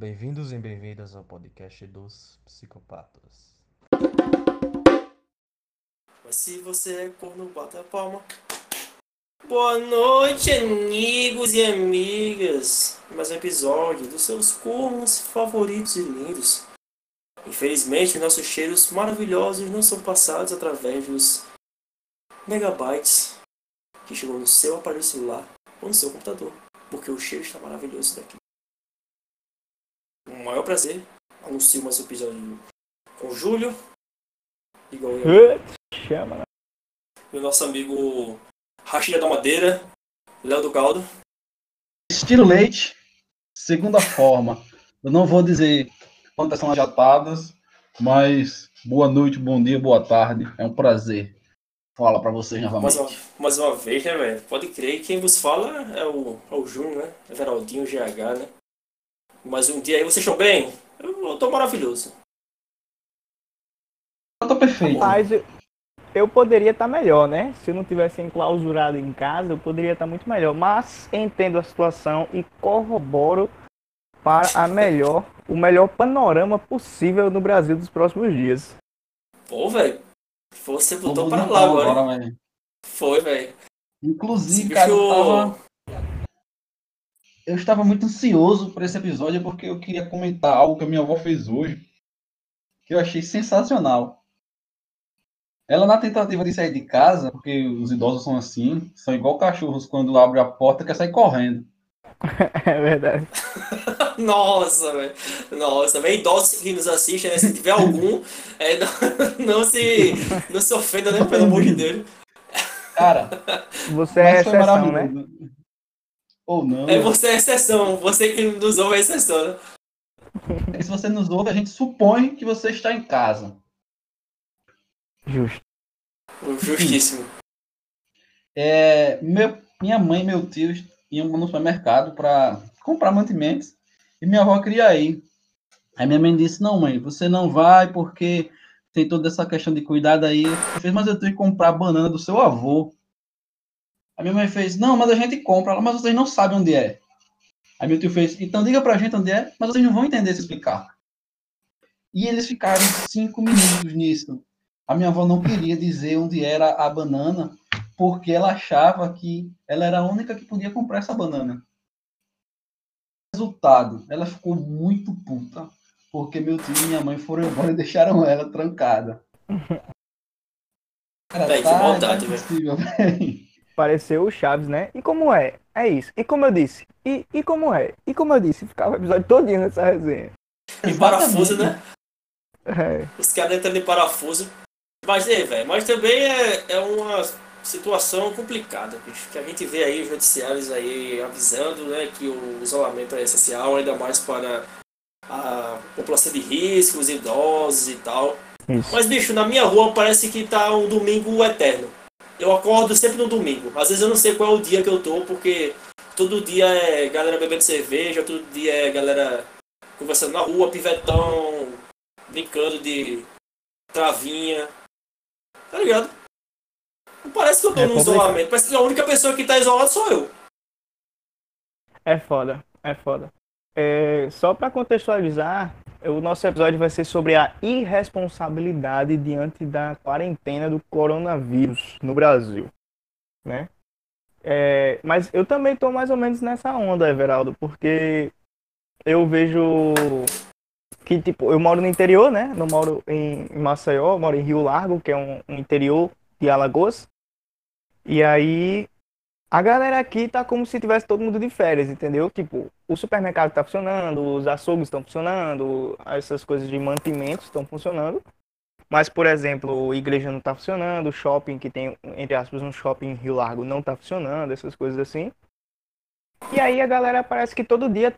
Bem-vindos e bem-vindas ao podcast dos psicopatas. Mas se você é corno, bota a palma. Boa noite, amigos e amigas. Mais um episódio dos seus cornos favoritos e lindos. Infelizmente, nossos cheiros maravilhosos não são passados através dos megabytes que chegou no seu aparelho celular ou no seu computador, porque o cheiro está maravilhoso daqui. O maior prazer, anuncio mais um episódio com o Júlio, igual eu, Chama, né? e o nosso amigo Rachida da Madeira, Léo do Caldo. Estilo leite, segunda forma. Eu não vou dizer quantas são as jatadas, mas boa noite, bom dia, boa tarde. É um prazer falar para vocês Mais novamente. uma, mais uma vez, né, velho? Pode crer. Quem vos fala é o, é o Júnior, né? É Veraldinho, GH, né? Mais um dia aí. Vocês estão bem? Eu, tô maravilhoso. Eu tô perfeito. Mas eu, poderia estar melhor, né? Se eu não tivesse enclausurado em casa, eu poderia estar muito melhor. Mas entendo a situação e corroboro para a melhor, o melhor panorama possível no Brasil dos próximos dias. Pô, velho. Você botou Vamos para lá agora. Foi, velho. Inclusive, Esse cara, bicho- tava, eu estava muito ansioso por esse episódio porque eu queria comentar algo que a minha avó fez hoje, que eu achei sensacional. Ela, na tentativa de sair de casa, porque os idosos são assim, são igual cachorros quando abre a porta quer sair correndo. É verdade. Nossa, velho. Nossa, velho. Idosos que nos assistem, né? Se tiver algum, é, não, não se, não se ofenda, né? Pelo amor de Deus. Cara, Você é exceção, né? Ou não. É você é exceção. Você que nos ouve é exceção, né? Se você nos ouve, a gente supõe que você está em casa. Justo. Justíssimo. É, meu, minha mãe e meu tio iam no supermercado para comprar mantimentos e minha avó queria ir. Aí minha mãe disse: Não, mãe, você não vai porque tem toda essa questão de cuidado aí. Eu fiz, mas eu tenho que comprar a banana do seu avô. Aí minha mãe fez: Não, mas a gente compra, Ela, mas vocês não sabem onde é. Aí meu tio fez: Então diga pra gente onde é, mas vocês não vão entender se explicar. E eles ficaram cinco minutos nisso. A minha avó não queria dizer onde era a banana porque ela achava que ela era a única que podia comprar essa banana. Resultado, ela ficou muito puta, porque meu tio e minha mãe foram embora e deixaram ela trancada. Cara, Véi, que tá maldade, velho. Pareceu o Chaves, né? E como é? É isso. E como eu disse? E, e como é? E como eu disse? Ficava o episódio todinho nessa resenha. Em parafuso, né? É. Os caras entrando em parafuso. Mas, é, velho, mas também é, é uma situação complicada, bicho, que a gente vê aí os noticiários aí avisando, né, que o isolamento é essencial, ainda mais para a população de risco, os idosos e tal. Isso. Mas, bicho, na minha rua parece que tá um domingo eterno. Eu acordo sempre no domingo. Às vezes eu não sei qual é o dia que eu tô, porque todo dia é galera bebendo cerveja, todo dia é galera conversando na rua, pivetão, brincando de travinha. Tá ligado? Não parece que eu tô É no complicado. isolamento. Parece que a única pessoa que tá isolada sou eu. É foda, é foda. É, só para contextualizar, o nosso episódio vai ser sobre a irresponsabilidade diante da quarentena do coronavírus no Brasil, né? É, mas eu também tô mais ou menos nessa onda, Everaldo, porque eu vejo que, tipo, eu moro no interior, né? Não moro em Maceió, moro em Rio Largo, que é um, um interior de Alagoas. E aí a galera aqui tá como se tivesse todo mundo de férias, entendeu? Tipo, o supermercado tá funcionando, os açougues estão funcionando, essas coisas de mantimentos estão funcionando. Mas, por exemplo, a igreja não tá funcionando, o shopping que tem, entre aspas, um shopping em Rio Largo não tá funcionando, essas coisas assim. E aí a galera parece que todo dia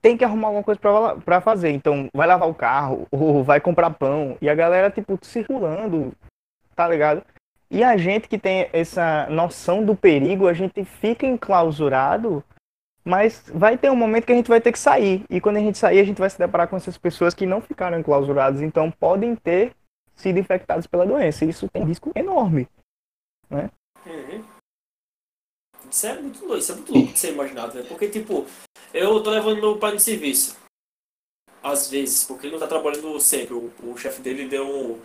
tem que arrumar alguma coisa pra fazer. Então, vai lavar o carro, ou vai comprar pão. E a galera, tipo, circulando, tá ligado? E a gente que tem essa noção do perigo, a gente fica enclausurado, mas vai ter um momento que a gente vai ter que sair. E quando a gente sair, a gente vai se deparar com essas pessoas que não ficaram enclausuradas, então podem ter sido infectados pela doença. Isso tem risco enorme. Uhum. Isso é muito louco, isso é muito louco de ser imaginado, velho. Porque, tipo, eu tô levando meu pai no serviço. às vezes, porque ele não tá trabalhando sempre. O, o chefe dele deu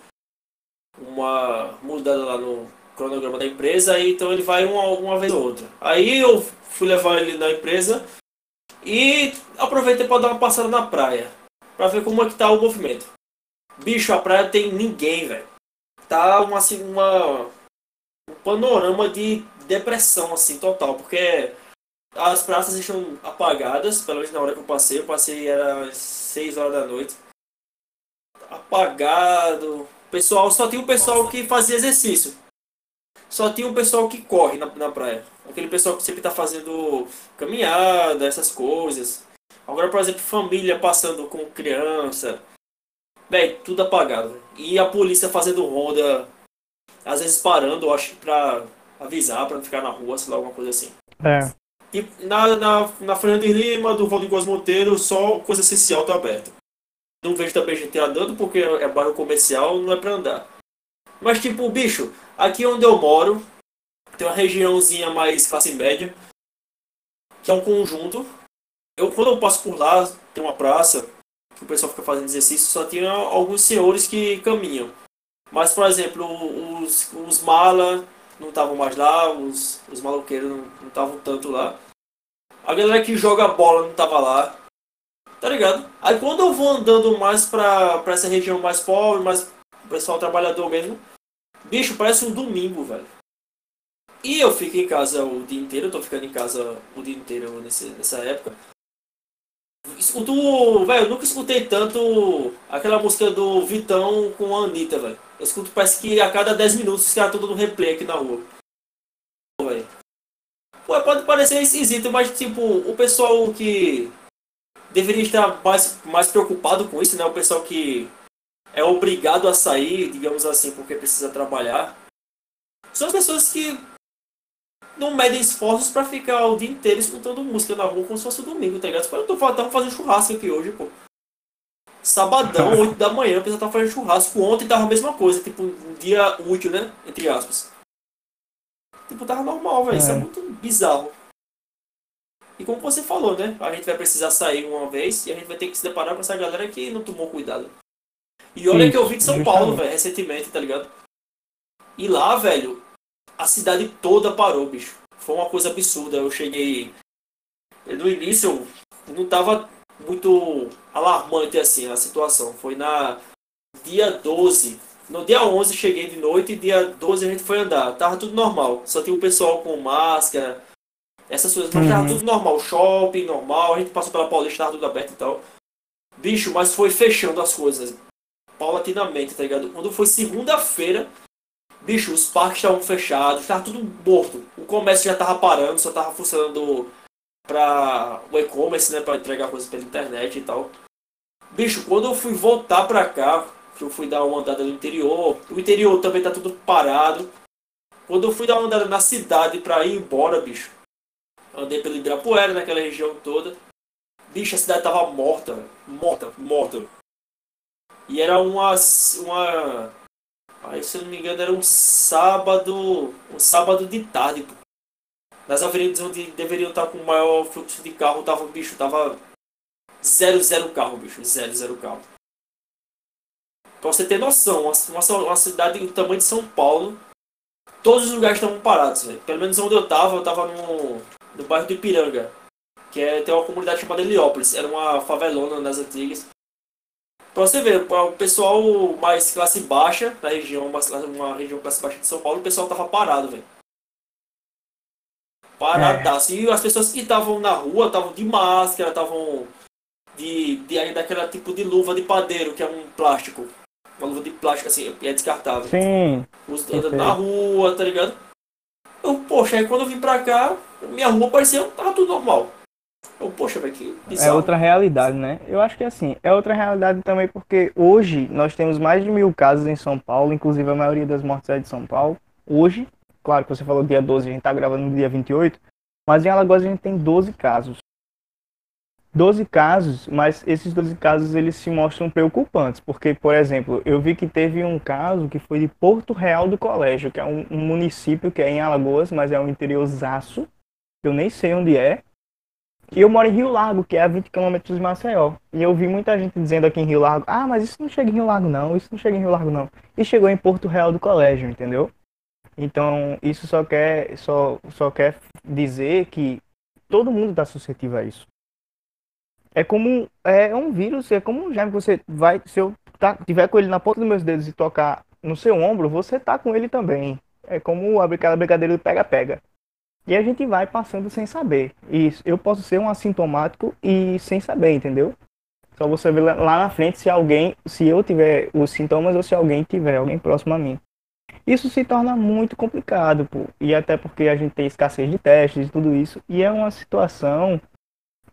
uma mudada lá no cronograma da empresa, e então ele vai uma, uma vez ou outra. Aí eu fui levar ele na empresa e aproveitei para dar uma passada na praia, para ver como é que tá o movimento. Bicho, a praia tem ninguém, velho. Tá uma, assim, uma um panorama de depressão assim total, porque as praças estão apagadas, pelo menos na hora que eu passei, eu passei era às 6 horas da noite. Apagado. Pessoal, só tinha o pessoal que fazia exercício. Só tinha o pessoal que corre na, na praia. Aquele pessoal que sempre tá fazendo caminhada, essas coisas. Agora, por exemplo, família passando com criança. Véi, tudo apagado. E a polícia fazendo ronda, às vezes parando, eu acho que pra avisar, pra não ficar na rua, sei lá, alguma coisa assim. É. E na, na, na Fernando de Lima, do Valdo Góes Monteiro, só coisa essencial tá aberta. Não vejo também gente andando porque é bairro comercial, não é pra andar. Mas tipo, bicho, aqui onde eu moro, tem uma regiãozinha mais classe média, que é um conjunto. Eu quando eu passo por lá, tem uma praça, que o pessoal fica fazendo exercício, só tinha alguns senhores que caminham. Mas, por exemplo, os, os mala não estavam mais lá, os, os maloqueiros não estavam tanto lá. A galera que joga bola não tava lá. Tá ligado? Aí quando eu vou andando mais pra, pra essa região mais pobre, mais pessoal trabalhador mesmo, bicho, parece um domingo, velho. E eu fico em casa o dia inteiro, eu tô ficando em casa o dia inteiro nesse, nessa época. Escuto, velho, eu nunca escutei tanto aquela música do Vitão com a Anitta, velho. Eu escuto, parece que a cada 10 minutos os caras estão dando replay aqui na rua. Velho. Pô, pode parecer esquisito, mas tipo, o pessoal que deveria estar mais, mais preocupado com isso, né? O pessoal que é obrigado a sair, digamos assim, porque precisa trabalhar. São as pessoas que não medem esforços pra ficar o dia inteiro escutando música na rua como se fosse domingo, tá ligado? Eu tô tava fazendo churrasco aqui hoje, pô. Sabadão, 8 da manhã, o pessoal tava fazendo churrasco. Ontem tava a mesma coisa, tipo, um dia útil, né? Entre aspas. Tipo, tava normal, velho. Isso é É. muito bizarro. E como você falou, né? A gente vai precisar sair uma vez e a gente vai ter que se deparar com essa galera que não tomou cuidado. E olha Isso, que eu vim de São Paulo, velho, recentemente, tá ligado? E lá, velho, a cidade toda parou, bicho. Foi uma coisa absurda. Eu cheguei. No início, não tava muito alarmante assim a situação. Foi na dia 12. No dia 11 cheguei de noite e dia 12 a gente foi andar. Tava tudo normal. Só tinha o pessoal com máscara, essas coisas. Mas tava Uhum. tudo normal. Shopping normal. A gente passou pela Paulista, tava tudo aberto e tal. Bicho, mas foi fechando as coisas paulatinamente, tá ligado? Quando foi segunda-feira, bicho, os parques estavam fechados, tava tudo morto. O comércio já tava parando, só tava funcionando pra o e-commerce, né, pra entregar coisas pela internet e tal. Bicho, quando eu fui voltar pra cá, que eu fui dar uma andada no interior, o interior também tá tudo parado. Quando eu fui dar uma andada na cidade pra ir embora, bicho, andei pelo Ibirapuera, naquela região toda. Bicho, a cidade tava morta, morta, morta. E era uma, uma Aí, se eu não me engano, era um sábado. Um sábado de tarde. Nas avenidas onde deveriam estar com maior fluxo de carro, tava, bicho, tava zero, zero carro, bicho. Zero, zero carro. Pra você ter noção, uma, uma, cidade do tamanho de São Paulo, todos os lugares estavam parados, velho. Pelo menos onde eu tava, eu tava no, no bairro do Ipiranga. Que é, tem uma comunidade chamada Heliópolis. Era uma favelona nas antigas. Pra você ver, o pessoal mais classe baixa da região, uma, uma região classe baixa de São Paulo, o pessoal tava parado, velho. Paradaço. E as pessoas que estavam na rua estavam de máscara, estavam de, de daquela tipo de luva de padeiro, que é um plástico. Uma luva de plástico assim, é descartável. Sim, Os- andando na rua, tá ligado? Eu, poxa, aí quando eu vim pra cá, minha rua parecia, tava tudo normal. Eu, poxa, velho, que é bizarro. outra realidade, né? Eu acho que assim, é outra realidade também porque hoje nós temos mais de mil casos em São Paulo, inclusive a maioria das mortes é de São Paulo. Hoje, claro que você falou dia 12, a gente tá gravando no dia 28, mas em Alagoas a gente tem 12 casos. 12 casos, mas esses 12 casos eles se mostram preocupantes, porque, por exemplo, eu vi que teve um caso que foi de Porto Real do Colégio, que é um, um município que é em Alagoas, mas é um interiorzaço, eu nem sei onde é, E eu moro em Rio Largo, que é a 20 km de Maceió. E eu vi muita gente dizendo aqui em Rio Largo, ah, mas isso não chega em Rio Largo não, isso não chega em Rio Largo não. E chegou em Porto Real do Colégio, entendeu? Então, isso só quer, só, só quer dizer que todo mundo está suscetível a isso. É como é um vírus, é como um germe que você vai, se eu tá, tiver com ele na ponta dos meus dedos e tocar no seu ombro, você tá com ele também. É como aquela brincadeira do pega-pega. E a gente vai passando sem saber. E eu posso ser um assintomático e sem saber, entendeu? Só você ver lá na frente se alguém, se eu tiver os sintomas ou se alguém tiver, alguém próximo a mim. Isso se torna muito complicado, pô. E até porque a gente tem escassez de testes e tudo isso. E é uma situação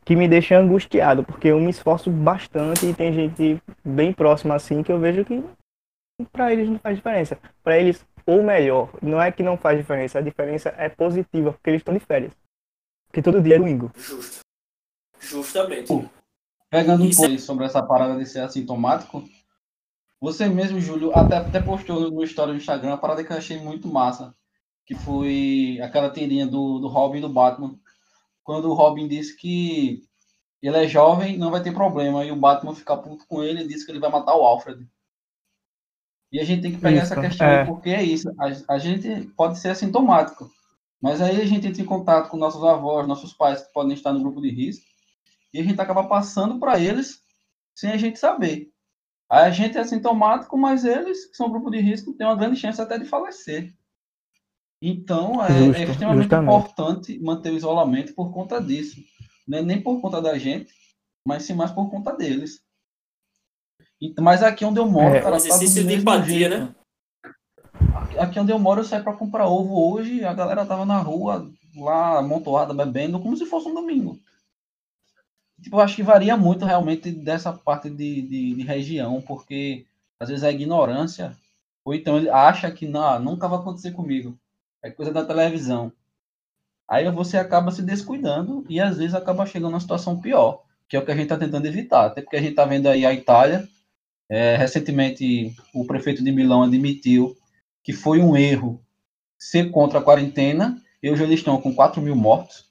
que me deixa angustiado, porque eu me esforço bastante e tem gente bem próxima assim que eu vejo que para eles não faz diferença. Para eles, ou melhor, não é que não faz diferença, a diferença é positiva, porque eles estão de férias. Porque todo dia é domingo. Justo. Justamente. Pegando um Isso pouco sobre essa parada de ser assintomático, você mesmo, Júlio, até, até postou no story do Instagram uma parada que eu achei muito massa, que foi aquela tirinha do, do Robin e do Batman, quando o Robin disse que ele é jovem, não vai ter problema, e o Batman fica puto com ele e diz que ele vai matar o Alfred. E a gente tem que pegar Isso, essa questão, é. porque é isso, a, a gente pode ser assintomático, mas aí a gente entra em contato com nossos avós, nossos pais que podem estar no grupo de risco, e a gente acaba passando para eles sem a gente saber. Aí a gente é assintomático, mas eles, que são grupo de risco, têm uma grande chance até de falecer. Então, é, Justo, é extremamente justamente. importante manter o isolamento por conta disso. Não é nem por conta da gente, mas sim mais por conta deles. E- Mas aqui onde eu moro, É, cara, do exercício de empatia, jeito. né? Aqui onde eu moro, eu saí para comprar ovo hoje, a galera tava na rua, lá, amontoada, bebendo, como se fosse um domingo. Tipo, eu acho que varia muito realmente dessa parte de, de, de região, porque às vezes é ignorância, ou então ele acha que não, nunca vai acontecer comigo. É coisa da televisão. Aí você acaba se descuidando e às vezes acaba chegando numa situação pior, que é o que a gente está tentando evitar. Até porque a gente está vendo aí a Itália. é, recentemente, o prefeito de Milão admitiu que foi um erro ser contra a quarentena e hoje eles estão com 4 mil mortos.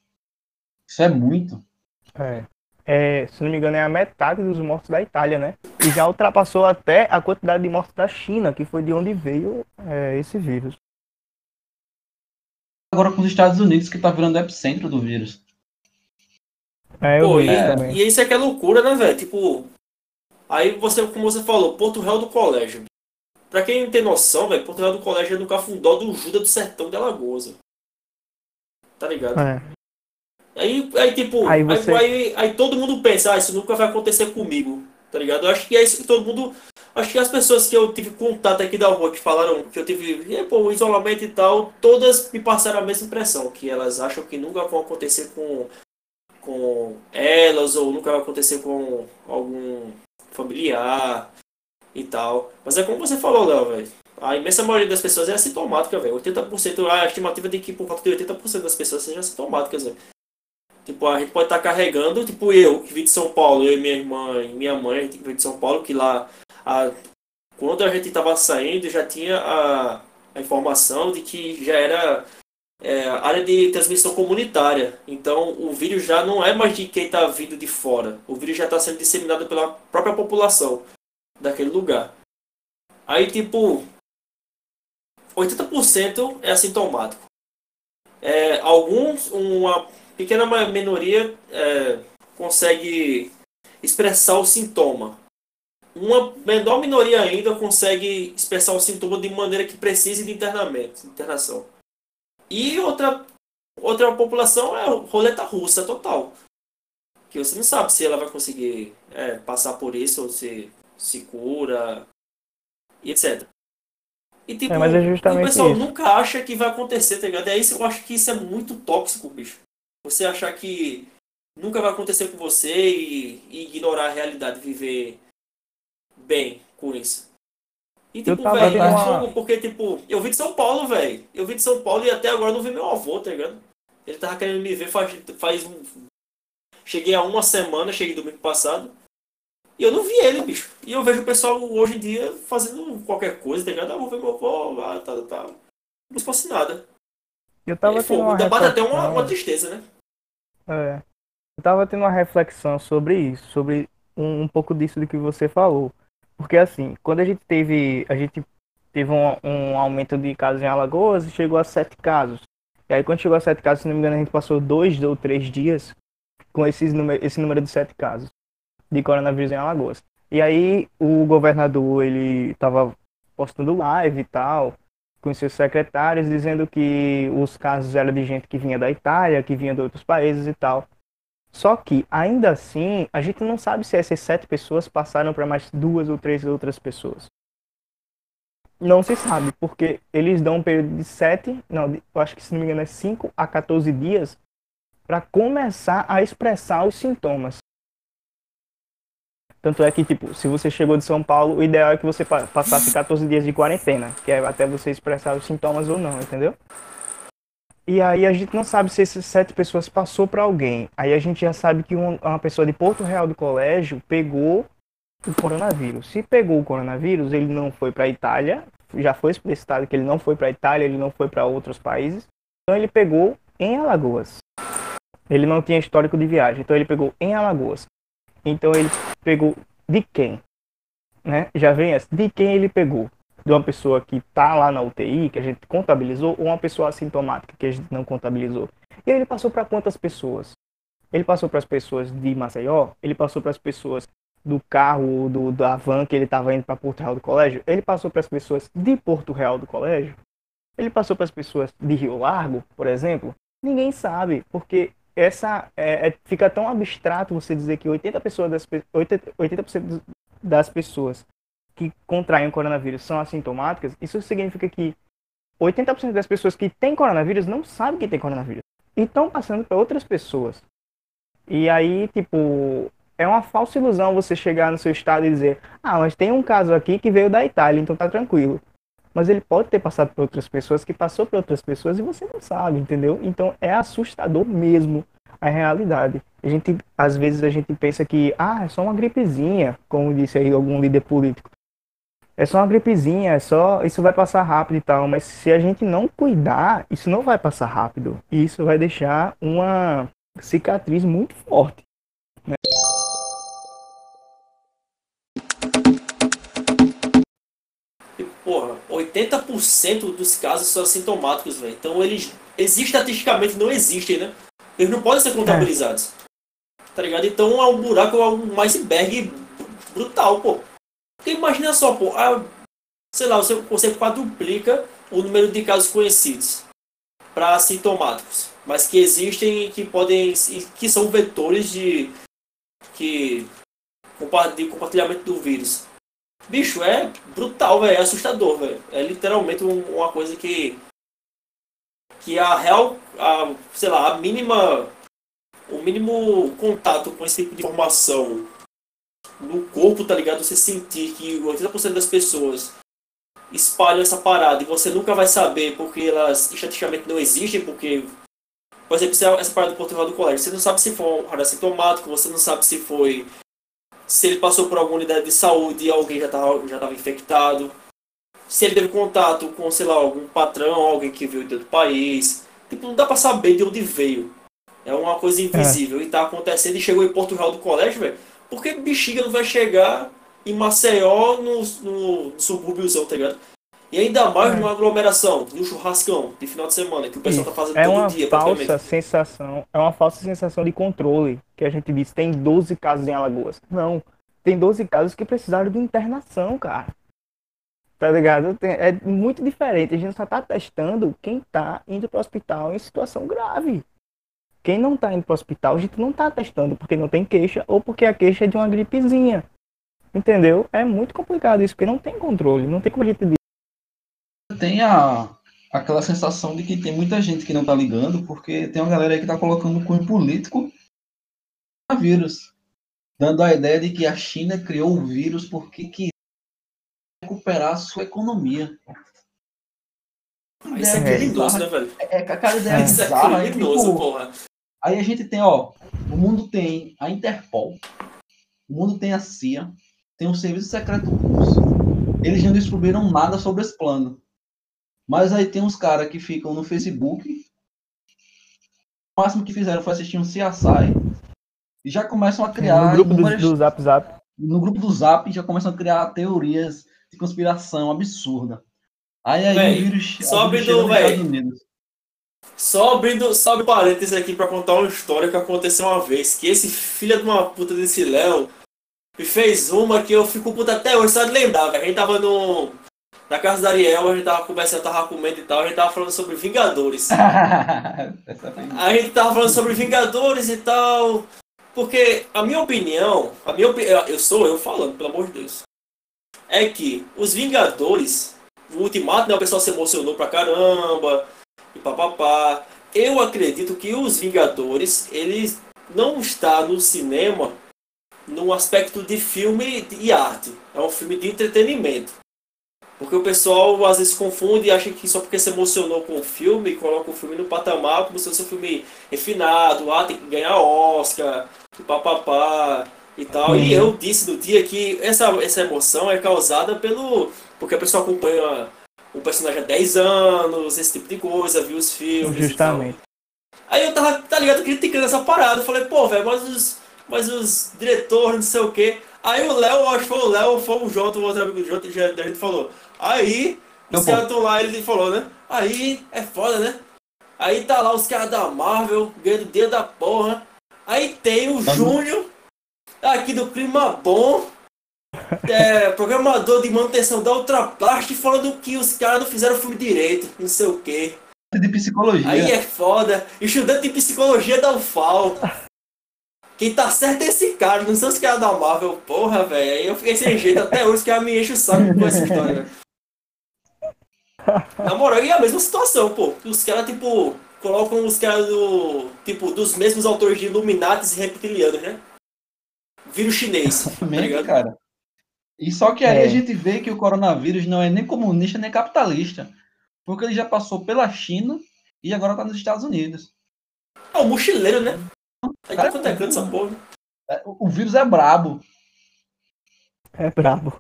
Isso é muito. É. É, se não me engano, é a metade dos mortos da Itália, né? E já ultrapassou até a quantidade de mortos da China, que foi de onde veio é, esse vírus. Agora com os Estados Unidos, que está virando epicentro do vírus. É, eu Pô, vi e, isso também. e isso é que é loucura, né, velho? Tipo, aí você, como você falou, Porto Real do Colégio. Pra quem não tem noção, velho, Porto Real do Colégio é no Cafundó do Juda do Sertão de Alagoas. Tá ligado? É. Aí, aí tipo, Aí aí, você- aí, aí todo mundo pensa, ah, isso nunca vai acontecer comigo, tá ligado? Eu acho que é isso que todo mundo. Acho que as pessoas que eu tive contato aqui da rua que falaram que eu tive, "E, pô, isolamento e tal, todas me passaram a mesma impressão, que elas acham que nunca vão acontecer com, com elas, ou nunca vai acontecer com algum familiar e tal. Mas é como você falou, Léo, velho. A imensa maioria das pessoas é assintomática, velho. 80%, a estimativa de que por volta de 80% das pessoas sejam assintomáticas, velho. Tipo, a gente pode estar carregando, tipo eu, que vim de São Paulo, eu e minha irmã e minha mãe, gente veio de São Paulo, que lá, a, quando a gente estava saindo, já tinha a, a informação de que já era é, área de transmissão comunitária. Então, o vírus já não é mais de quem está vindo de fora. O vírus já está sendo disseminado pela própria população daquele lugar. Aí, tipo, 80% é assintomático. É, alguns, uma pequena minoria é, consegue expressar o sintoma. Uma menor minoria ainda consegue expressar o sintoma de maneira que precise de internamento, internação. E outra, outra população é roleta russa total. Que você não sabe se ela vai conseguir é, passar por isso ou se se cura e etc. E tipo, É, mas é justamente o pessoal isso. nunca acha que vai acontecer, tá ligado? É isso, eu acho que isso é muito tóxico, bicho. Você achar que nunca vai acontecer com você e, e ignorar a realidade, viver bem com isso. E Eu tipo, velho, é uma- porque tipo, eu vim de São Paulo, velho. Eu vim de São Paulo e até agora não vi meu avô, tá ligado? Ele tava querendo me ver faz, faz um. Cheguei há uma semana, cheguei domingo passado. E eu não vi ele, bicho. E eu vejo o pessoal hoje em dia fazendo qualquer coisa, tá ligado? Ah, vou ver meu avô, ah, tá, tá. Como se fosse nada. Eu tava É tendo uma Dá bate até uma, reflexão, uma tristeza, né? é, Eu tava tendo uma reflexão sobre isso, sobre um, um pouco disso do que você falou. Porque assim, quando a gente teve, a gente teve um, um aumento de casos em Alagoas e chegou a sete casos. E aí quando chegou a sete casos, se não me engano, a gente passou dois ou três dias com esses número, esse número de sete casos de coronavírus em Alagoas. E aí o governador, ele tava postando live e tal, com seus secretários, dizendo que os casos eram de gente que vinha da Itália, que vinha de outros países e tal. Só que, ainda assim, a gente não sabe se essas sete pessoas passaram para mais duas ou três outras pessoas. Não se sabe, porque eles dão um período de sete, não, eu acho que se não me engano é 5 a 14 dias para começar a expressar os sintomas. Tanto é que, tipo, se você chegou de São Paulo, o ideal é que você passasse 14 dias de quarentena, que é até você expressar os sintomas ou não, entendeu? E aí a gente não sabe se essas sete pessoas passou para alguém. Aí a gente já sabe que uma pessoa de Porto Real do colégio pegou o coronavírus. Se pegou o coronavírus, ele não foi para Itália, já foi explicitado que ele não foi para Itália, ele não foi para outros países. Então ele pegou em Alagoas. Ele não tinha histórico de viagem, então ele pegou em Alagoas. Então ele pegou de quem? Né? Já vem essa. De quem ele pegou? De uma pessoa que está lá na UTI, que a gente contabilizou, ou uma pessoa assintomática, que a gente não contabilizou? E aí ele passou para quantas pessoas? Ele passou para as pessoas de Maceió? Ele passou para as pessoas do carro, do, da van que ele estava indo para Porto Real do Colégio? Ele passou para as pessoas de Porto Real do Colégio? Ele passou para as pessoas de Rio Largo, por exemplo? Ninguém sabe, porque essa é, é, fica tão abstrato você dizer que 80%, pessoas das, 80, 80 das pessoas que contraem o coronavírus são assintomáticas, isso significa que 80% das pessoas que têm coronavírus não sabem que tem coronavírus. E estão passando para outras pessoas. E aí, tipo, é uma falsa ilusão você chegar no seu estado e dizer: Ah, mas tem um caso aqui que veio da Itália, então tá tranquilo. Mas ele pode ter passado por outras pessoas, que passou por outras pessoas e você não sabe, entendeu? Então é assustador mesmo a realidade. A gente, às vezes a gente pensa que, ah, é só uma gripezinha, como disse aí algum líder político. É só uma gripezinha, é só isso vai passar rápido e tal, mas se a gente não cuidar, isso não vai passar rápido. E isso vai deixar uma cicatriz muito forte. Né? porra, 80% dos casos são assintomáticos, velho. Então eles, estatisticamente, não existem, né? Eles não podem ser contabilizados. É. Tá ligado? Então é um buraco, é um iceberg brutal, pô. Porque imagina só, pô, a, sei lá, você, você quadruplica o número de casos conhecidos para assintomáticos, mas que existem que podem, que são vetores de, que, de compartilhamento do vírus. Bicho, é brutal, velho. É assustador, velho. É literalmente uma coisa que. Que a real. A, sei lá, a mínima. O mínimo contato com esse tipo de informação no corpo, tá ligado? Você sentir que 80% das pessoas espalham essa parada e você nunca vai saber porque elas estatisticamente não existem, porque. Por exemplo, essa parada do portugal do colégio, você não sabe se foi um assintomático, você não sabe se foi se ele passou por alguma unidade de saúde e alguém já estava já tava infectado, se ele teve contato com, sei lá, algum patrão, alguém que veio de outro país. Tipo, não dá pra saber de onde veio. É uma coisa invisível é. e tá acontecendo e chegou em Porto Real do colégio, velho. Por que bexiga não vai chegar em Maceió no, no, subúrbiozão, tá ligado? E ainda mais é. numa aglomeração, no churrascão de final de semana, que o pessoal Isso. tá fazendo é todo dia. É uma falsa sensação, é uma falsa sensação de controle, que a gente diz, tem 12 casos em Alagoas. Não, tem 12 casos que precisaram de internação, cara. Tá ligado? É muito diferente. A gente só tá testando quem tá indo pro hospital em situação grave. Quem não tá indo pro hospital, a gente não tá testando porque não tem queixa ou porque a queixa é de uma gripezinha. Entendeu? É muito complicado isso, porque não tem controle, não tem como a gente tem a, aquela sensação de que tem muita gente que não tá ligando, porque tem uma galera aí que tá colocando cunho político a vírus. Dando a ideia de que a China criou o vírus porque queria recuperar a sua economia. Isso é criminoso, né, velho? É, é aquela ideia é. bizarra. É criminoso, tipo, porra. Aí a gente tem, ó, o mundo tem a Interpol, o mundo tem a CIA, tem o Serviço Secreto Russo. Eles não descobriram nada sobre esse plano. Mas aí tem uns caras que ficam no Facebook. O máximo que fizeram foi assistir um CSI. e já começam a No criar grupo do, do Zap Zap. no grupo do Zap já começam a criar teorias de conspiração absurda. Aí aí Véi, o vírus, só abrindo, Unidos. Só abrindo, só abrindo parênteses aqui pra contar uma história que aconteceu uma vez. Que esse filho de uma puta desse Léo me fez uma que eu fico puta até hoje, só de lembrar, velho. A gente tava no. Na casa da Ariel, a gente tava conversando, tava comendo e tal, a gente tava falando sobre Vingadores. A gente tava falando sobre Vingadores e tal. Porque a minha opinião, a minha eu sou eu falando, pelo amor de Deus. É que os Vingadores, o Ultimato, né, o pessoal se emocionou pra caramba, e papapá. Eu acredito que os Vingadores, eles não está no cinema num aspecto de filme e arte. É um filme de entretenimento. Porque o pessoal às vezes confunde e acha que só porque se emocionou com o filme, coloca o filme no patamar como se fosse um filme refinado, ah, tem que ganhar Oscar, papapá e tal. E eu disse no dia que essa, essa emoção é causada pelo. Porque a pessoa acompanha o personagem há 10 anos, esse tipo de coisa, viu os filmes. Justamente. Aí eu tava, tá ligado, criticando essa parada. Eu falei, pô, velho, mas os, mas os diretores, não sei o quê. Aí o Léo, acho que foi o Léo, foi o Jota, o outro amigo do Jota, a gente falou. Aí, Não, os caras lá, ele falou, né? Aí, é foda, né? Aí tá lá os caras da Marvel, ganhando dinheiro da porra. Aí tem o Júnior, aqui do Clima Bom, é, programador de manutenção da Ultraplast, falando que os caras não fizeram o filme direito, não sei o quê. de psicologia. Aí é foda. Estudante de psicologia da UFAL. Quem tá certo é esse cara, não são os caras da Marvel. Porra, velho. Aí eu fiquei sem jeito até hoje que ela me enche o saco com essa história. velho. Na moral, e é a mesma situação, pô. Os caras, tipo, colocam os caras do. Tipo, dos mesmos autores de Illuminatis e Reptilianos, né? Vírus chinês. Tá Exatamente, ligado? cara. E só que aí É. a gente vê que o coronavírus não é nem comunista nem capitalista. Porque ele já passou pela China e agora tá nos Estados Unidos. É um mochileiro, né? Tá quanto é canto essa porra. O o vírus é brabo. É brabo.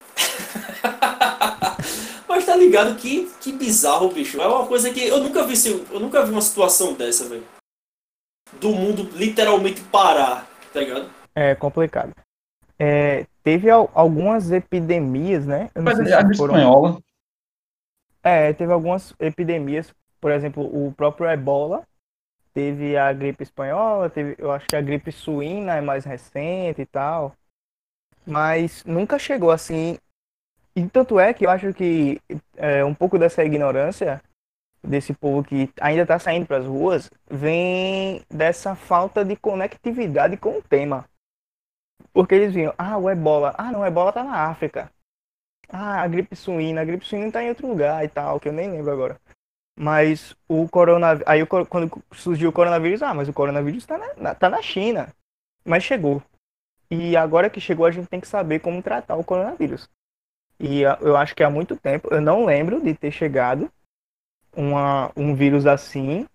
Mas tá ligado que, que bizarro, bicho. É uma coisa que eu nunca vi, assim, eu nunca vi uma situação dessa, velho. Do mundo literalmente parar, tá ligado? É complicado. É, teve al- algumas epidemias, né? Eu não Mas sei a se gripe foram- espanhola. É, teve algumas epidemias, por exemplo, o próprio Ebola, teve a gripe espanhola, teve, eu acho que a gripe suína é mais recente e tal, mas nunca chegou assim. E tanto é que eu acho que é, um pouco dessa ignorância desse povo que ainda está saindo para as ruas vem dessa falta de conectividade com o tema. Porque eles vinham, ah, o Ebola, ah, não, o Ebola tá na África. Ah, a gripe suína, a gripe suína tá em outro lugar e tal, que eu nem lembro agora. Mas o coronavírus. Aí quando surgiu o coronavírus, ah, mas o coronavírus tá na, na- tá na China. Mas chegou. E agora que chegou, a gente tem que saber como tratar o coronavírus. E eu acho que há muito tempo, eu não lembro de ter chegado uma, um vírus assim,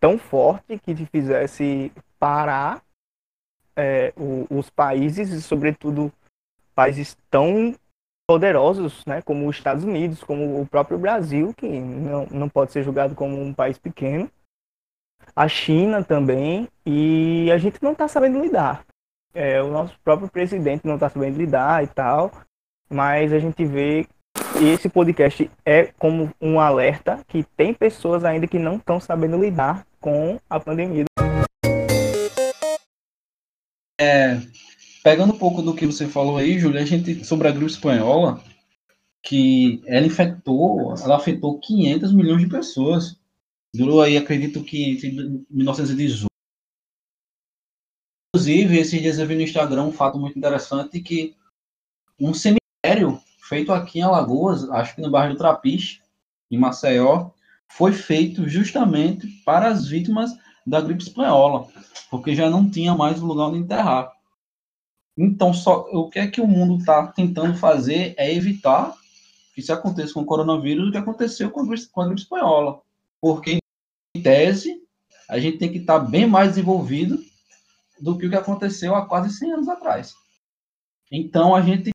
tão forte, que te fizesse parar é, o- os países, e sobretudo países tão poderosos, né, como os Estados Unidos, como o próprio Brasil, que não, não pode ser julgado como um país pequeno, a China também, e a gente não está sabendo lidar. É, o nosso próprio presidente não está sabendo lidar e tal, mas a gente vê esse podcast é como um alerta que tem pessoas ainda que não estão sabendo lidar com a pandemia. Pegando um pouco do que você falou aí, Júlia, a gente sobre a gripe espanhola, que ela infectou, ela afetou 500 milhões de pessoas. Durou aí, acredito que entre 1918. Inclusive, esses dias eu vi no Instagram um fato muito interessante que um cemitério feito aqui em Alagoas, acho que no bairro do Trapiche, em Maceió, foi feito justamente para as vítimas da gripe espanhola, porque já não tinha mais lugar onde enterrar. Então, só o que é que o mundo está tentando fazer é evitar que isso aconteça com o coronavírus o que aconteceu com a gripe, com a gripe espanhola. Porque, em tese, a gente tem que estar bem mais desenvolvido do que o que aconteceu há quase 100 anos atrás. Então, a gente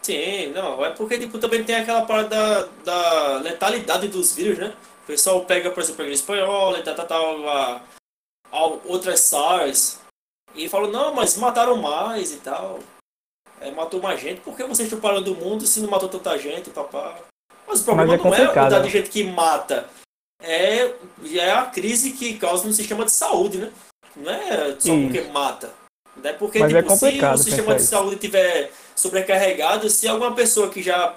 Sim, não, é porque tipo, também tem aquela parada da, da letalidade dos vírus, né? O pessoal pega, por exemplo, a gripe espanhola e tal, tal, tal, a outras SARS, E falou, não, mas mataram mais e tal. É, matou mais gente. Por que vocês estão parando do mundo se não matou tanta gente, papá? Mas o problema Mas é não é a quantidade complicado, de gente que mata. É, é a crise que causa no sistema de saúde, né? Não é só Isso. porque mata. É porque, Mas é tipo, se complicado o sistema de saúde estiver sobrecarregado, se alguma pessoa que já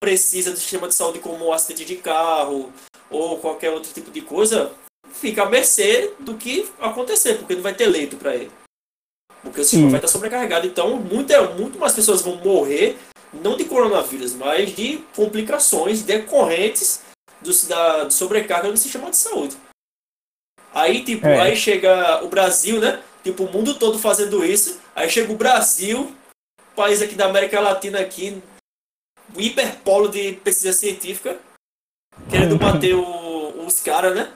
precisa do sistema de saúde como um acidente de carro ou qualquer outro tipo de coisa, fica à mercê do que acontecer, porque não vai ter leito para ele. Porque o sistema Sim. vai estar sobrecarregado. Então, muito, é, muito mais pessoas vão morrer, não de coronavírus, mas de complicações decorrentes do, da de sobrecarga do sistema de saúde. Aí, tipo, É. aí chega o Brasil, né? Tipo, o mundo todo fazendo isso. Aí chega o Brasil, país aqui da América Latina aqui, o hiperpolo de pesquisa científica, querendo bater o- os caras, né?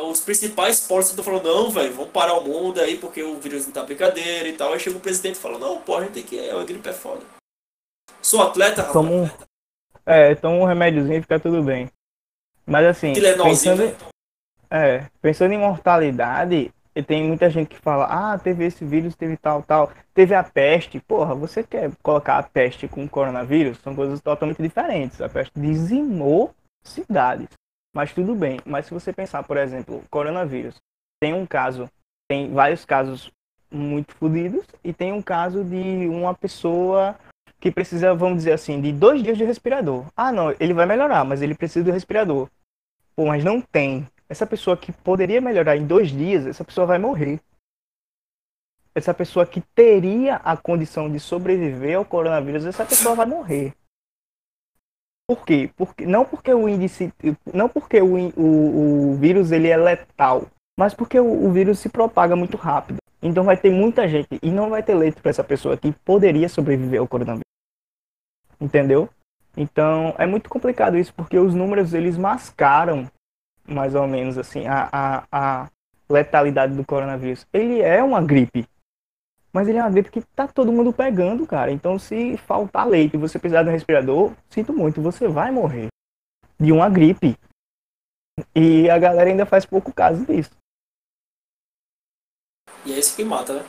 Os principais polos estão falando, não, velho, vamos parar o mundo aí porque o vírus não tá brincadeira e tal. Aí chega o presidente e fala, não, pô, a gente tem que. A gripe é foda. Sou atleta, rapaz. Toma um, é, toma um remédiozinho e fica tudo bem. Mas assim, pensando, né? é, pensando em mortalidade, e tem muita gente que fala, ah, teve esse vírus, teve tal, tal, teve a peste. Porra, você quer colocar a peste com o coronavírus? São coisas totalmente diferentes. A peste dizimou cidades. Mas tudo bem. Mas se você pensar, por exemplo, coronavírus, tem um caso, tem vários casos muito fodidos e tem um caso de uma pessoa que precisa, vamos dizer assim, de dois dias de respirador. Ah, não, ele vai melhorar, mas ele precisa do respirador. Pô, mas não tem. Essa pessoa que poderia melhorar em dois dias, essa pessoa vai morrer. Essa pessoa que teria a condição de sobreviver ao coronavírus, essa pessoa vai morrer. Por quê? Porque, não porque o índice, não porque o, o, o vírus ele é letal, mas porque o, o vírus se propaga muito rápido. Então vai ter muita gente e não vai ter leito para essa pessoa que poderia sobreviver ao coronavírus. Entendeu? Então é muito complicado isso porque os números eles mascaram mais ou menos assim a, a, a letalidade do coronavírus. Ele é uma gripe, mas ele é uma gripe que tá todo mundo pegando, cara. Então se faltar leite e você precisar de um respirador, sinto muito, você vai morrer de uma gripe. E a galera ainda faz pouco caso disso. E é isso que mata, né?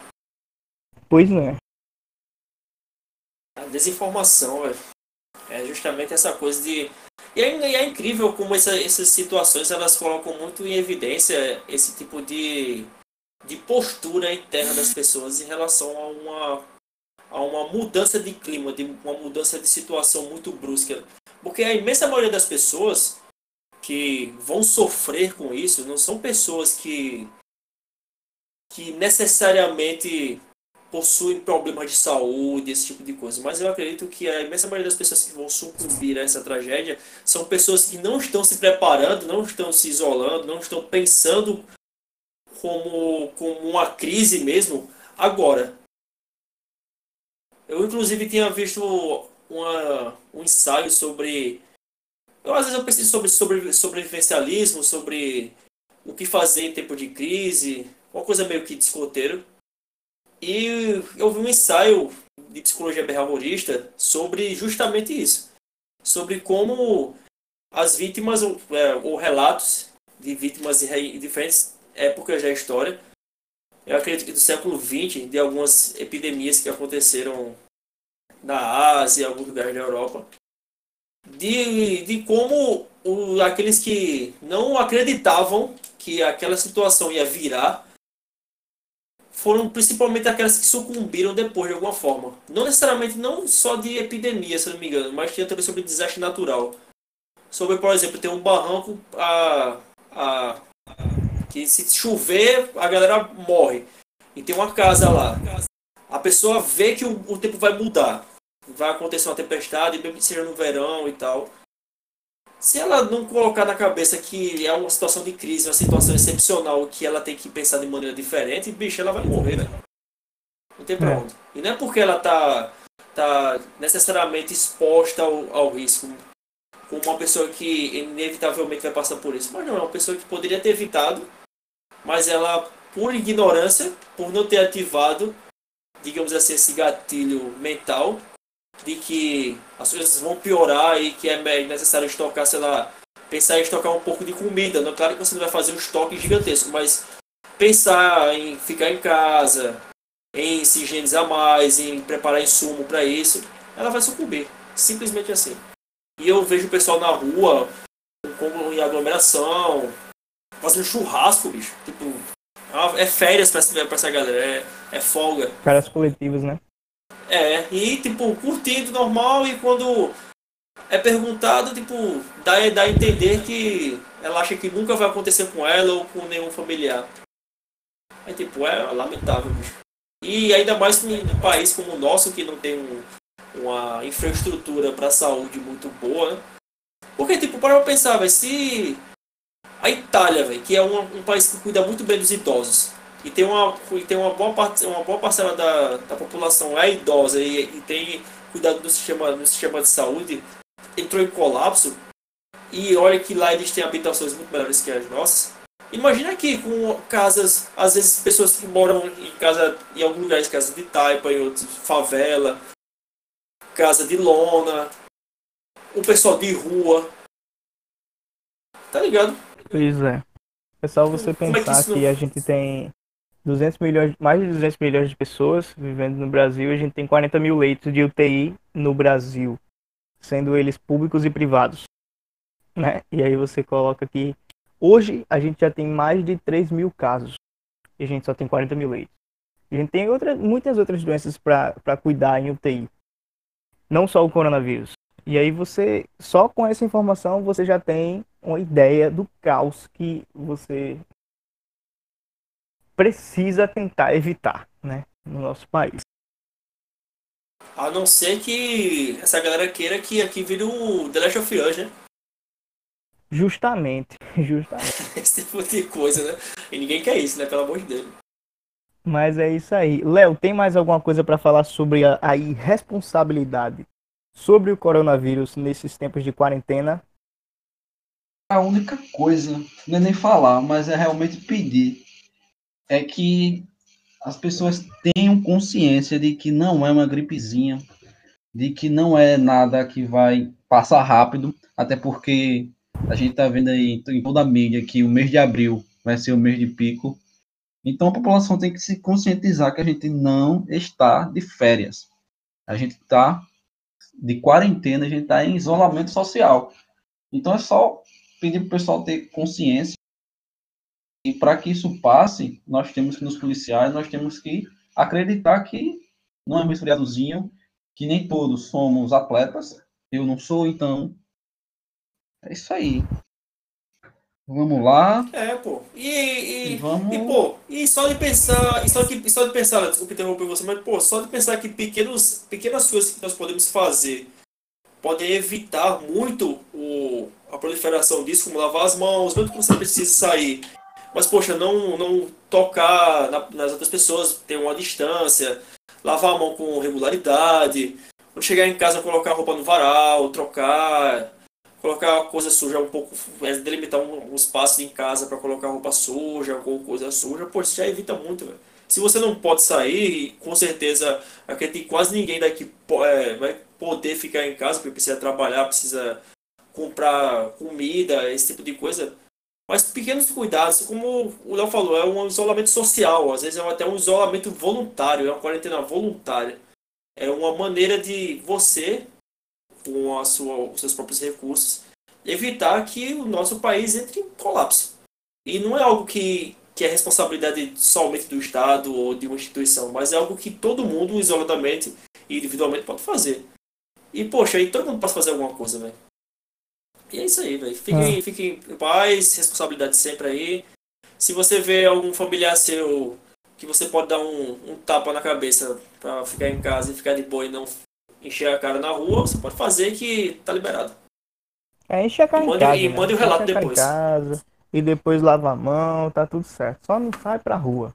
Pois não é. A desinformação, velho. É justamente essa coisa de. E é, e é incrível como essa- essas situações elas colocam muito em evidência esse tipo de, de postura interna das pessoas em relação a uma, a uma mudança de clima, de uma mudança de situação muito brusca. Porque a imensa maioria das pessoas que vão sofrer com isso não são pessoas que, que necessariamente possuem problemas de saúde, esse tipo de coisa. Mas eu acredito que a imensa maioria das pessoas que vão sucumbir a essa tragédia são pessoas que não estão se preparando, não estão se isolando, não estão pensando como, como uma crise mesmo agora. Eu, inclusive, tinha visto uma, um ensaio sobre. Eu, às vezes eu pesquiso sobre, sobre sobrevivencialismo, sobre o que fazer em tempo de crise, uma coisa meio que de escoteiro. E eu vi um ensaio de psicologia behaviorista sobre justamente isso. Sobre como as vítimas, ou, é, ou relatos de vítimas em diferentes épocas da história, eu acredito que do século XX, de algumas epidemias que aconteceram na Ásia, em alguns lugares da Europa, de, de como o, aqueles que não acreditavam que aquela situação ia virar foram principalmente aquelas que sucumbiram depois de alguma forma. Não necessariamente não só de epidemia, se não me engano, mas tinha também sobre desastre natural. Sobre, por exemplo, ter um barranco a, a, que se chover a galera morre. E tem uma casa lá. A pessoa vê que o, o tempo vai mudar. Vai acontecer uma tempestade, mesmo que seja no verão e tal. Se ela não colocar na cabeça que é uma situação de crise, uma situação excepcional, que ela tem que pensar de maneira diferente, bicho, ela vai morrer, velho. Não tem pra É. onde. E não é porque ela tá, tá necessariamente exposta ao, ao risco, como uma pessoa que inevitavelmente vai passar por isso. Mas não, é uma pessoa que poderia ter evitado, mas ela, por ignorância, por não ter ativado, digamos assim, esse gatilho mental, de que as coisas vão piorar e que é necessário estocar, sei lá, pensar em estocar um pouco de comida. Não, claro que você não vai fazer um estoque gigantesco, mas pensar em ficar em casa, em se higienizar mais, em preparar insumo para isso, ela vai sucumbir. Simplesmente assim. E eu vejo o pessoal na rua, como em aglomeração, fazendo churrasco, bicho. Tipo, é férias pra, pra essa galera, é, é folga. Férias coletivas, né? É, e tipo, curtindo normal e quando é perguntado, tipo, dá, dá a entender que ela acha que nunca vai acontecer com ela ou com nenhum familiar. É tipo, é lamentável, bicho. E ainda mais num país como o nosso, que não tem um, uma infraestrutura para saúde muito boa, né? Porque, tipo, para eu pensar, véio, se a Itália, véio, que é um, um país que cuida muito bem dos idosos, e tem uma, e tem uma, boa, parte, uma boa parcela da, da população é idosa e, e tem cuidado do sistema, do sistema de saúde, entrou em colapso, e olha que lá eles têm habitações muito melhores que as nossas. Imagina aqui com casas, às vezes pessoas que moram em casa em alguns lugares, casa de taipa, em outros favela, casa de lona, o pessoal de rua. Tá ligado? Pois é. É só você Como é que pensar que, a gente tem 200 milhões, mais de 200 milhões de pessoas vivendo no Brasil. A gente tem 40 mil leitos de UTI no Brasil, sendo eles públicos e privados. Né? E aí você coloca que hoje a gente já tem mais de 3 mil casos e a gente só tem 40 mil leitos. A gente tem outra, muitas outras doenças para cuidar em UTI, não só o coronavírus. E aí você, só com essa informação, você já tem uma ideia do caos que você precisa tentar evitar, né, no nosso país. A não ser que essa galera queira que aqui vire o The Last of Us, né? Justamente, justamente. Esse tipo de coisa, né? E ninguém quer isso, né? Pelo amor de Deus. Mas é isso aí. Léo, tem mais alguma coisa para falar sobre a, a irresponsabilidade sobre o coronavírus nesses tempos de quarentena? A única coisa, não é nem falar, mas é realmente pedir, é que as pessoas tenham consciência de que não é uma gripezinha, de que não é nada que vai passar rápido, até porque a gente está vendo aí em toda a mídia que o mês de abril vai ser o mês de pico. Então a população tem que se conscientizar que a gente não está de férias. A gente está de quarentena, a gente está em isolamento social. Então é só pedir para o pessoal ter consciência. E para que isso passe, nós temos que nos policiar, nós temos que acreditar que não é um resfriadozinho, que nem todos somos atletas. Eu não sou, então. É isso aí. Vamos lá. É, pô. E, e, E vamos. e, pô, e só de pensar, e só, que, e só de pensar, desculpa interromper você, mas pô, só de pensar que pequenos, pequenas coisas que nós podemos fazer podem evitar muito o, a proliferação disso, como lavar as mãos, mesmo que você precise sair. Mas, poxa, não, não tocar na- nas outras pessoas, ter uma distância, lavar a mão com regularidade, quando chegar em casa colocar a roupa no varal, trocar, colocar coisa suja um pouco, é, delimitar um, um espaço em casa para colocar roupa suja ou coisa suja, pô, isso já evita muito, velho. Se você não pode sair, com certeza acredito que quase ninguém daqui é, vai poder ficar em casa, porque precisa trabalhar, precisa comprar comida, esse tipo de coisa. Mas pequenos cuidados, como o Léo falou, é um isolamento social, às vezes é até um isolamento voluntário, é uma quarentena voluntária. É uma maneira de você, com sua, os seus próprios recursos, evitar que o nosso país entre em colapso. E não é algo que, que é responsabilidade somente do Estado ou de uma instituição, mas é algo que todo mundo, isoladamente e individualmente, pode fazer. E, poxa, aí todo mundo pode fazer alguma coisa, velho. E é isso aí, velho. Fiquem, fiquem em paz, responsabilidade sempre aí. Se você vê algum familiar seu que você pode dar um, um tapa na cabeça pra ficar em casa e ficar de boa e não encher a cara na rua, você pode fazer que tá liberado. É encher a cara E em casa. e né? mande o relato depois. Casa, e depois lava a mão, tá tudo certo. Só não sai pra rua.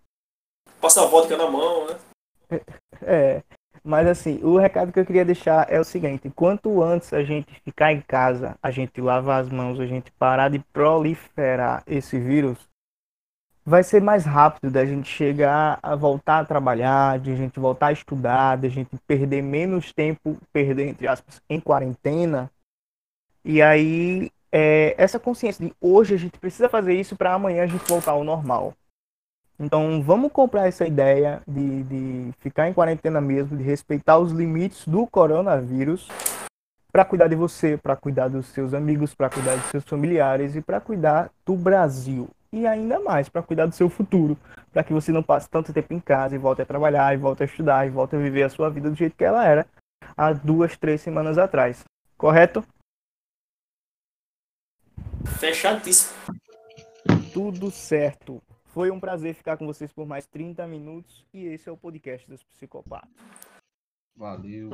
Passa a vodka na mão, né? É, mas assim, o recado que eu queria deixar é o seguinte: quanto antes a gente ficar em casa, a gente lavar as mãos, a gente parar de proliferar esse vírus, vai ser mais rápido da gente chegar a voltar a trabalhar, de a gente voltar a estudar, de a gente perder menos tempo, perder entre aspas, em quarentena. E aí, é, essa consciência de hoje a gente precisa fazer isso para amanhã a gente voltar ao normal. Então vamos comprar essa ideia de, de ficar em quarentena mesmo, de respeitar os limites do coronavírus para cuidar de você, para cuidar dos seus amigos, para cuidar dos seus familiares e para cuidar do Brasil. E ainda mais para cuidar do seu futuro, para que você não passe tanto tempo em casa e volte a trabalhar, e volte a estudar, e volte a viver a sua vida do jeito que ela era há duas, três semanas atrás. Correto? Fechadíssimo. Tudo certo. Foi um prazer ficar com vocês por mais 30 minutos e esse é o podcast dos psicopatas. Valeu.